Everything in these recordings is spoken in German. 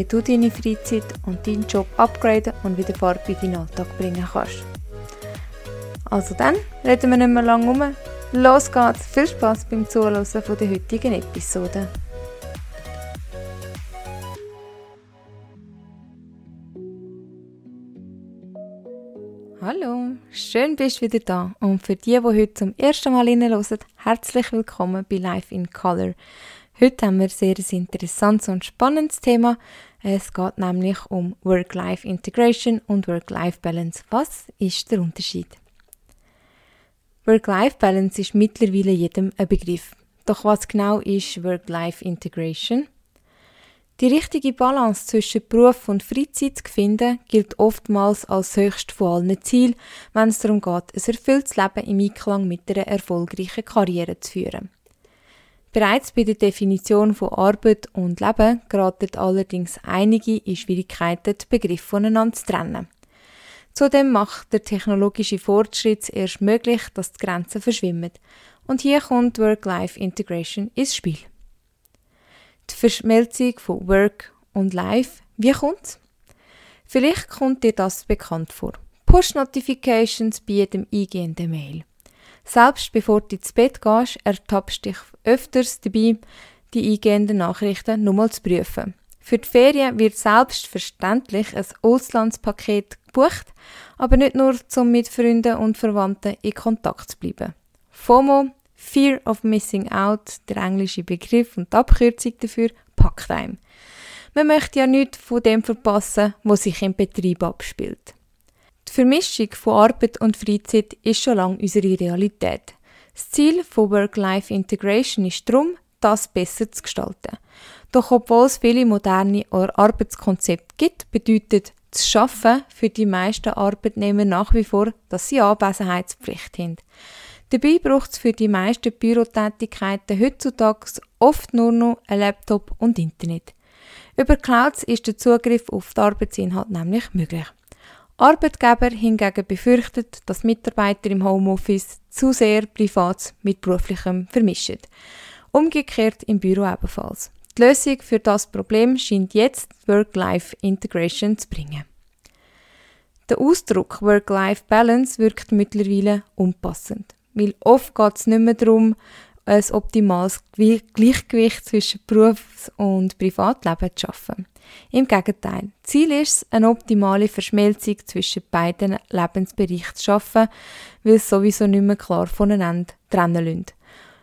wie du deine Freizeit und deinen Job upgraden und wieder Farbe in deinen Alltag bringen kannst. Also dann, reden wir nicht mehr lange um. Los geht's! Viel Spaß beim Zuhören der heutigen Episode. Hallo, schön bist du wieder da und für die, die heute zum ersten Mal reinhören, herzlich willkommen bei Life in Color. Heute haben wir ein sehr interessantes und spannendes Thema. Es geht nämlich um Work-Life-Integration und Work-Life-Balance. Was ist der Unterschied? Work-Life-Balance ist mittlerweile jedem ein Begriff. Doch was genau ist Work-Life-Integration? Die richtige Balance zwischen Beruf und Freizeit zu finden, gilt oftmals als höchst von allen Ziel, wenn es darum geht, ein erfülltes Leben im Einklang mit einer erfolgreichen Karriere zu führen. Bereits bei der Definition von Arbeit und Leben geraten allerdings einige in Schwierigkeiten, die Begriffe voneinander zu trennen. Zudem macht der technologische Fortschritt erst möglich, dass die Grenzen verschwimmen. Und hier kommt Work-Life-Integration ins Spiel. Die Verschmelzung von Work und Life, wie kommt's? Vielleicht kommt dir das bekannt vor. Push-Notifications bei jedem eingehenden Mail. Selbst bevor du ins Bett gehst, ertappst dich öfters dabei, die eingehenden Nachrichten nochmal zu prüfen. Für die Ferien wird selbstverständlich ein Auslandspaket gebucht, aber nicht nur, um mit Freunden und Verwandten in Kontakt zu bleiben. FOMO Fear of Missing Out, der englische Begriff und die Abkürzung dafür, packt einem. Man möchte ja nichts von dem verpassen, was sich im Betrieb abspielt. Die Vermischung von Arbeit und Freizeit ist schon lange unsere Realität. Das Ziel von Work-Life-Integration ist darum, das besser zu gestalten. Doch obwohl es viele moderne Arbeitskonzepte gibt, bedeutet das Schaffen für die meisten Arbeitnehmer nach wie vor, dass sie Anwesenheitspflicht haben. Dabei braucht es für die meisten Bürotätigkeiten heutzutage oft nur noch ein Laptop und Internet. Über Clouds ist der Zugriff auf den Arbeitsinhalt nämlich möglich. Arbeitgeber hingegen befürchten, dass Mitarbeiter im Homeoffice zu sehr Privates mit Beruflichem vermischen. Umgekehrt im Büro ebenfalls. Die Lösung für das Problem scheint jetzt Work-Life-Integration zu bringen. Der Ausdruck Work-Life-Balance wirkt mittlerweile unpassend weil oft geht es nicht mehr darum, ein optimales Gleichgewicht zwischen Berufs- und Privatleben zu schaffen. Im Gegenteil, Ziel ist es, eine optimale Verschmelzung zwischen beiden Lebensbereichen zu schaffen, weil es sowieso nicht mehr klar voneinander trennen lässt.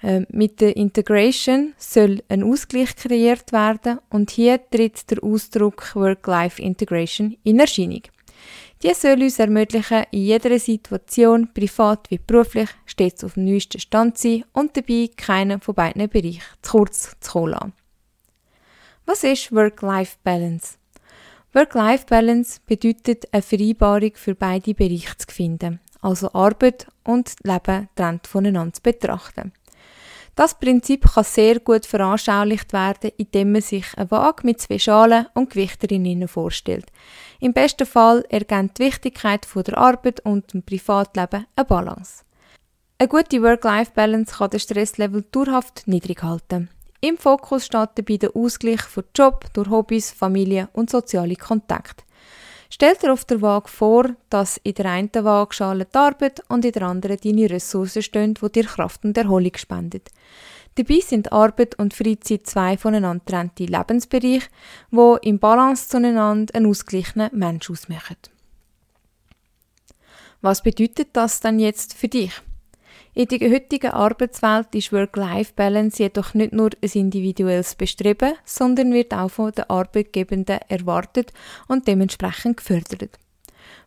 Ähm, mit der Integration soll ein Ausgleich kreiert werden und hier tritt der Ausdruck Work-Life-Integration in Erscheinung. Die soll uns ermöglichen, in jeder Situation, privat wie beruflich, stets auf dem neuesten Stand zu sein und dabei keinen von beiden Bereichen zu kurz zu kommen Was ist Work-Life-Balance? Work-Life-Balance bedeutet eine Vereinbarung für beide Bereiche zu finden, also Arbeit und Leben trennt voneinander zu betrachten. Das Prinzip kann sehr gut veranschaulicht werden, indem man sich eine Waage mit zwei Schalen und Gewichterinnen vorstellt. Im besten Fall ergänzt die Wichtigkeit von der Arbeit und dem Privatleben eine Balance. Eine gute Work-Life-Balance kann den Stresslevel dauerhaft niedrig halten. Im Fokus steht dabei der Ausgleich von Job durch Hobbys, Familie und soziale Kontakte. Stell dir auf der Waage vor, dass in der einen Waagschale die Arbeit und in der anderen deine Ressourcen stehen, die dir Kraft und Erholung spenden. Dabei sind Arbeit und Freizeit zwei voneinander getrennte Lebensbereiche, die im Balance zueinander einen ausgeglichenen Mensch ausmachen. Was bedeutet das dann jetzt für dich? In der heutigen Arbeitswelt ist Work-Life-Balance jedoch nicht nur ein individuelles Bestreben, sondern wird auch von den Arbeitgebenden erwartet und dementsprechend gefördert.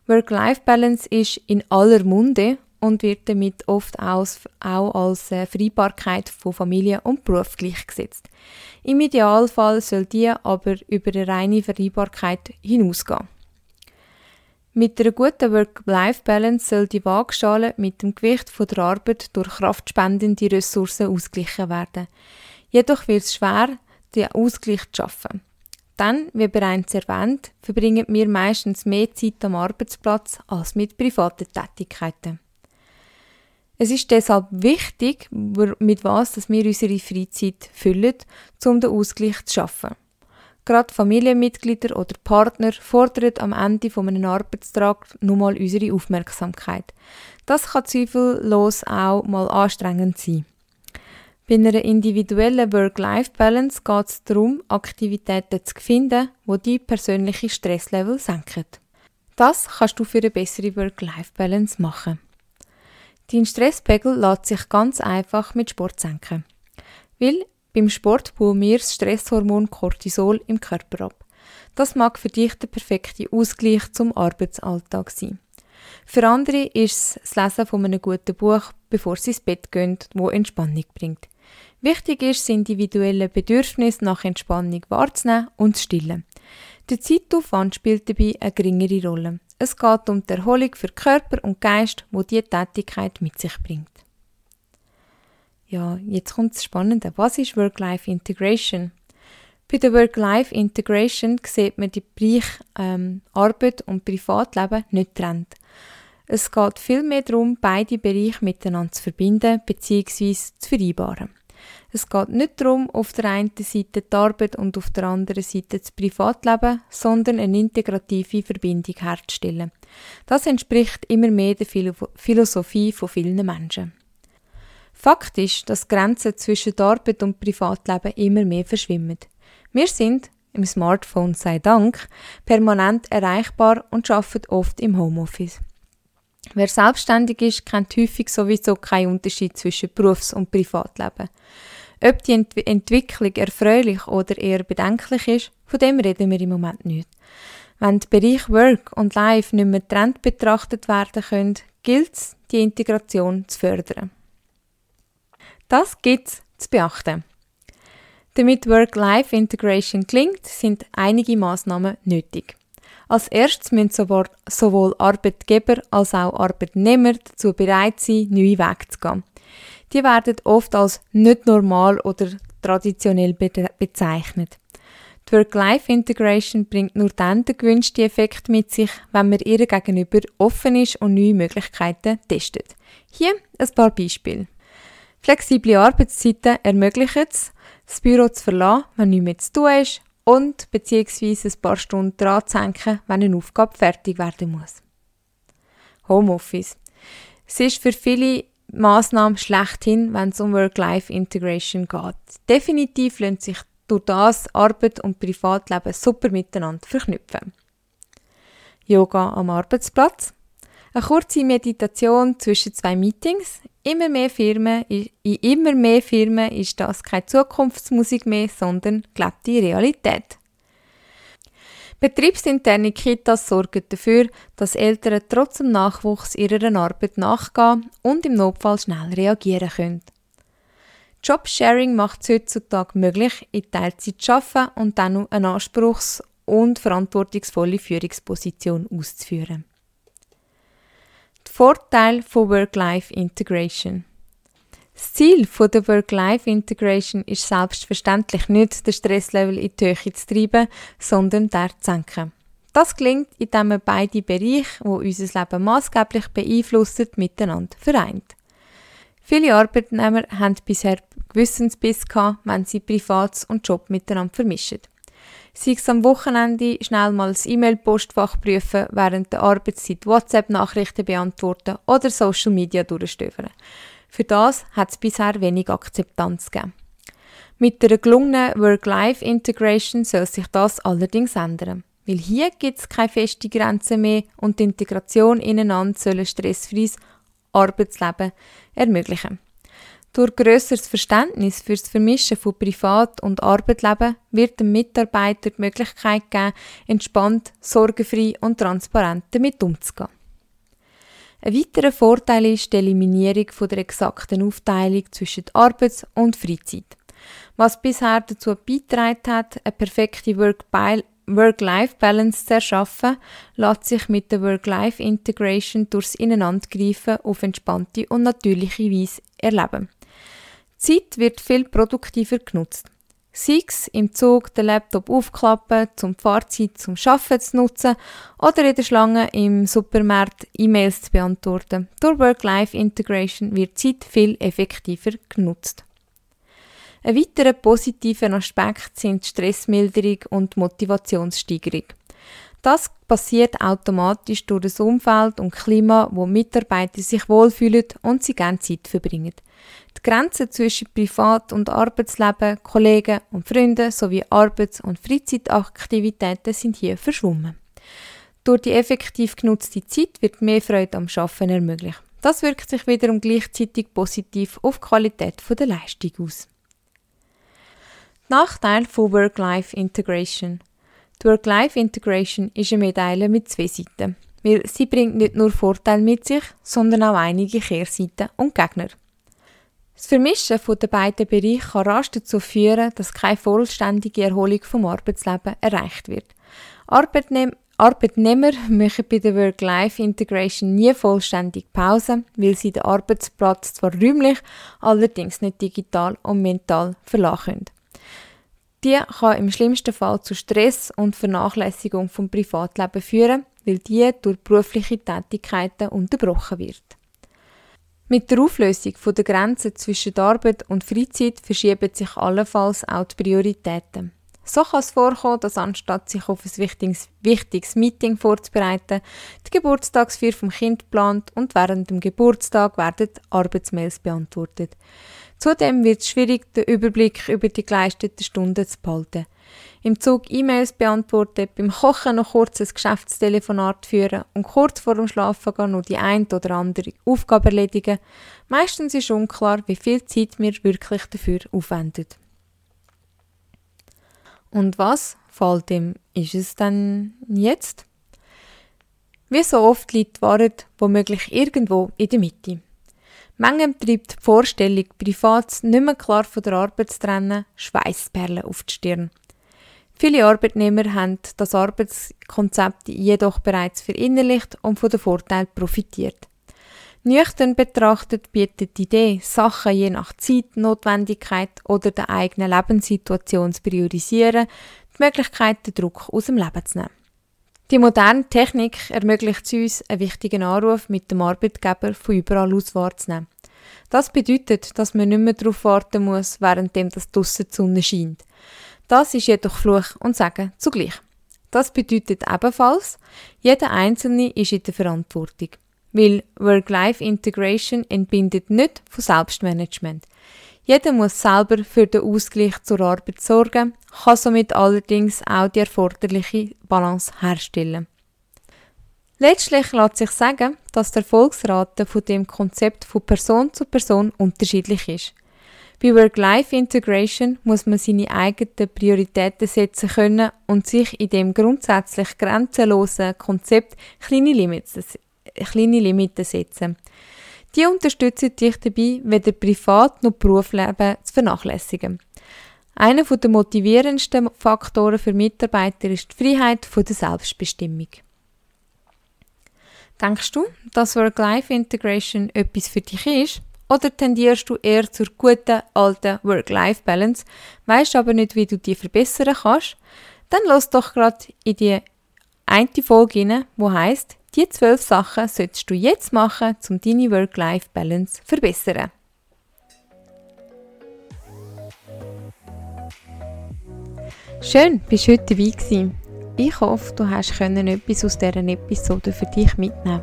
Work-Life-Balance ist in aller Munde und wird damit oft auch als äh, Vereinbarkeit von Familie und Beruf gleichgesetzt. Im Idealfall soll die aber über eine reine Vereinbarkeit hinausgehen. Mit einer guten Work-Life-Balance soll die Waagschale mit dem Gewicht der Arbeit durch kraftspendende Ressourcen ausgeglichen werden. Jedoch wird es schwer, den Ausgleich zu schaffen. Dann, wie bereits erwähnt, verbringen wir meistens mehr Zeit am Arbeitsplatz als mit privaten Tätigkeiten. Es ist deshalb wichtig, mit was dass wir unsere Freizeit füllen, um den Ausgleich zu schaffen. Gerade Familienmitglieder oder Partner fordern am Ende von einem nun mal unsere Aufmerksamkeit. Das kann zweifellos auch mal anstrengend sein. Bei einer individuellen Work-Life-Balance geht es darum, Aktivitäten zu finden, die die persönliche Stresslevel senken. Das kannst du für eine bessere Work-Life-Balance machen. Dein Stresspegel lässt sich ganz einfach mit Sport senken. Weil beim Sport bauen wir das Stresshormon Cortisol im Körper ab. Das mag für dich der perfekte Ausgleich zum Arbeitsalltag sein. Für andere ist es das Lesen von einem guten Buch, bevor sie ins Bett gehen, wo Entspannung bringt. Wichtig ist, das individuelle Bedürfnis nach Entspannung wahrzunehmen und zu stillen. Der Zeitaufwand spielt dabei eine geringere Rolle. Es geht um die Erholung für Körper und Geist, wo die Tätigkeit mit sich bringt. Ja, jetzt kommt das Spannende. Was ist Work-Life-Integration? Bei der Work-Life-Integration sieht man die Bereiche ähm, Arbeit und Privatleben nicht trennt. Es geht vielmehr darum, beide Bereiche miteinander zu verbinden bzw. zu vereinbaren. Es geht nicht darum, auf der einen Seite die Arbeit und auf der anderen Seite das Privatleben, sondern eine integrative Verbindung herzustellen. Das entspricht immer mehr der Philosophie von vielen Menschen. Fakt ist, dass Grenzen zwischen Arbeit und Privatleben immer mehr verschwimmen. Wir sind, im Smartphone sei Dank, permanent erreichbar und arbeiten oft im Homeoffice. Wer selbstständig ist, kennt häufig sowieso keinen Unterschied zwischen Berufs- und Privatleben. Ob die Ent Entwicklung erfreulich oder eher bedenklich ist, von dem reden wir im Moment nicht. Wenn die Bereiche Work und Life nicht mehr getrennt betrachtet werden können, gilt es, die Integration zu fördern. Das gibt es zu beachten. Damit Work-Life-Integration gelingt, sind einige Maßnahmen nötig. Als erstes müssen sowohl Arbeitgeber als auch Arbeitnehmer dazu bereit sein, neue Wege zu gehen. Die werden oft als nicht normal oder traditionell bezeichnet. Die Work-Life-Integration bringt nur dann den gewünschten Effekt mit sich, wenn man ihr gegenüber offen ist und neue Möglichkeiten testet. Hier ein paar Beispiele. Flexible Arbeitszeiten ermöglichen es, das Büro zu verlassen, wenn nichts mehr zu tun ist und beziehungsweise ein paar Stunden dran zu hängen, wenn eine Aufgabe fertig werden muss. Homeoffice. Es ist für viele Maßnahmen schlechthin, wenn es um Work-Life-Integration geht. Definitiv lassen sich durch das Arbeit und Privatleben super miteinander verknüpfen. Yoga am Arbeitsplatz. Eine kurze Meditation zwischen zwei Meetings. Immer mehr Firmen, in immer mehr Firmen ist das keine Zukunftsmusik mehr, sondern gelebte Realität. Betriebsinterne Kitas sorgen dafür, dass Eltern trotz dem Nachwuchs ihrer Arbeit nachgehen und im Notfall schnell reagieren können. Jobsharing macht es heutzutage möglich, in Teilzeit zu arbeiten und dann eine anspruchs- und verantwortungsvolle Führungsposition auszuführen. Vorteil von Work-Life-Integration. Das Ziel der Work-Life-Integration ist selbstverständlich nicht, den Stresslevel in die Höhe zu treiben, sondern der zu senken. Das gelingt, indem man beide Bereiche, die unser Leben maßgeblich beeinflussen, miteinander vereint. Viele Arbeitnehmer haben bisher Gewissensbiss gehabt, wenn sie Privat und Job miteinander vermischen sei es am Wochenende schnell mal das E-Mail-Postfach prüfen, während der Arbeitszeit WhatsApp-Nachrichten beantworten oder Social Media durchstöbern. Für das hat es bisher wenig Akzeptanz gegeben. Mit der gelungenen Work-Life-Integration soll sich das allerdings ändern. Weil hier gibt es keine feste Grenze mehr und die Integration ineinander soll ein stressfreies Arbeitsleben ermöglichen. Durch grösseres Verständnis für das Vermischen von Privat- und Arbeitsleben wird dem Mitarbeiter die Möglichkeit geben, entspannt, sorgenfrei und transparent damit umzugehen. Ein weiterer Vorteil ist die Eliminierung von der exakten Aufteilung zwischen Arbeits- und Freizeit. Was bisher dazu beigetragen hat, eine perfekte Work-Life-Balance zu erschaffen, lässt sich mit der Work-Life-Integration durchs Ineinandergreifen auf entspannte und natürliche Weise erleben. Die Zeit wird viel produktiver genutzt. Sei es im Zug den Laptop aufklappen, zum Fahrzeit zum Arbeiten zu nutzen oder in der Schlange im Supermarkt E-Mails zu beantworten. Durch Work-Life-Integration wird Zeit viel effektiver genutzt. Ein weiterer positiver Aspekt sind Stressmilderung und Motivationssteigerung. Das passiert automatisch durch das Umfeld und Klima, wo Mitarbeiter sich wohlfühlen und sie gerne Zeit verbringen. Die Grenzen zwischen Privat- und Arbeitsleben, Kollegen und Freunden sowie Arbeits- und Freizeitaktivitäten sind hier verschwommen. Durch die effektiv genutzte Zeit wird mehr Freude am Arbeiten ermöglicht. Das wirkt sich wiederum gleichzeitig positiv auf die Qualität der Leistung aus. Nachteil von Work-Life-Integration – die Work-Life-Integration ist eine Medaille mit zwei Seiten, weil sie bringt nicht nur Vorteile mit sich, sondern auch einige Kehrseiten und Gegner. Das Vermischen der beiden Bereiche kann rasch dazu führen, dass keine vollständige Erholung vom Arbeitsleben erreicht wird. Arbeitnehm Arbeitnehmer machen bei der Work-Life-Integration nie vollständig Pause, weil sie den Arbeitsplatz zwar räumlich, allerdings nicht digital und mental verlassen können. Die kann im schlimmsten Fall zu Stress und Vernachlässigung vom Privatleben führen, weil die durch berufliche Tätigkeiten unterbrochen wird. Mit der Auflösung der Grenzen zwischen Arbeit und Freizeit verschieben sich allenfalls auch die Prioritäten. So kann es vorkommen, dass anstatt sich auf ein wichtiges, wichtiges Meeting vorzubereiten, die Geburtstagsfeier vom Kind plant und während dem Geburtstag werden Arbeitsmails beantwortet. Zudem wird es schwierig, den Überblick über die geleisteten Stunden zu behalten. Im Zug E-Mails beantworten, beim Kochen noch kurz ein Geschäftstelefonat führen und kurz vor dem Schlafen noch die ein oder andere Aufgabe erledigen. Meistens ist unklar, wie viel Zeit wir wirklich dafür aufwenden. Und was fällt ihm ist es denn jetzt? Wie so oft liegt die Wahrheit womöglich irgendwo in der Mitte. Manchmal treibt die Vorstellung, privat nicht mehr klar von der Arbeit zu trennen, Schweißperlen auf die Stirn. Viele Arbeitnehmer haben das Arbeitskonzept jedoch bereits verinnerlicht und von den Vorteilen profitiert. Nüchtern betrachtet bietet die Idee, Sachen je nach Zeit, Notwendigkeit oder der eigenen Lebenssituation zu priorisieren, die Möglichkeit, den Druck aus dem Leben zu nehmen. Die moderne Technik ermöglicht es uns, einen wichtigen Anruf mit dem Arbeitgeber von überall aus wahrzunehmen. Das bedeutet, dass man nicht mehr darauf warten muss, währenddem das draussen die Sonne scheint. Das ist jedoch Fluch und Segen zugleich. Das bedeutet ebenfalls, jeder Einzelne ist in der Verantwortung. Weil Work-Life-Integration entbindet nicht von Selbstmanagement. Jeder muss selber für den Ausgleich zur Arbeit sorgen, kann somit allerdings auch die erforderliche Balance herstellen. Letztlich lässt sich sagen, dass die Erfolgsrate von dem Konzept von Person zu Person unterschiedlich ist. Bei Work-Life-Integration muss man seine eigenen Prioritäten setzen können und sich in dem grundsätzlich grenzenlosen Konzept kleine Limits, kleine Limiten setzen. Die unterstützen dich dabei, weder Privat- noch Berufsleben zu vernachlässigen. Einer der motivierendsten Faktoren für Mitarbeiter ist die Freiheit der Selbstbestimmung. Denkst du, dass Work-Life-Integration etwas für dich ist? Oder tendierst du eher zur guten alten Work-Life-Balance, weißt aber nicht, wie du die verbessern kannst? Dann lass doch gerade in die eine Folge rein, wo heißt die zwölf Sachen solltest du jetzt machen, um deine Work-Life-Balance zu verbessern. Schön, bist du heute dabei gewesen. Ich hoffe, du hast etwas aus dieser Episode für dich mitnehmen.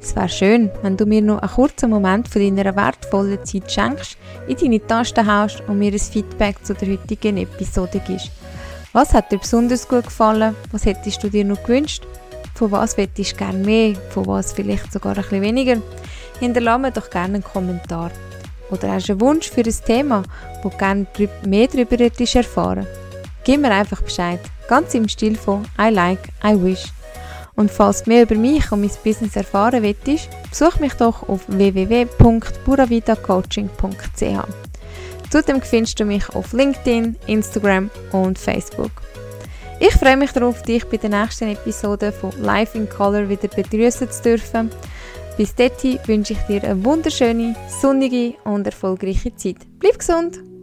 Es wäre schön, wenn du mir noch einen kurzen Moment von deiner wertvollen Zeit schenkst, in deine Tasten haust und mir ein Feedback zu der heutigen Episode gibst. Was hat dir besonders gut gefallen? Was hättest du dir noch gewünscht? Von was möchtest du gerne mehr? Von was vielleicht sogar ein bisschen weniger? Hinterlasse mir doch gerne einen Kommentar. Oder hast du einen Wunsch für ein Thema, wo du gerne mehr darüber erfahren Gib mir einfach Bescheid. Ganz im Stil von I like, I wish. Und falls du mehr über mich und mein Business erfahren willst, besuch mich doch auf www.puravitacoaching.ch. Zudem findest du mich auf LinkedIn, Instagram und Facebook. Ich freue mich darauf, dich bei der nächsten Episode von Life in Color wieder begrüßen zu dürfen. Bis dahin wünsche ich dir eine wunderschöne, sonnige und erfolgreiche Zeit. Bleib gesund!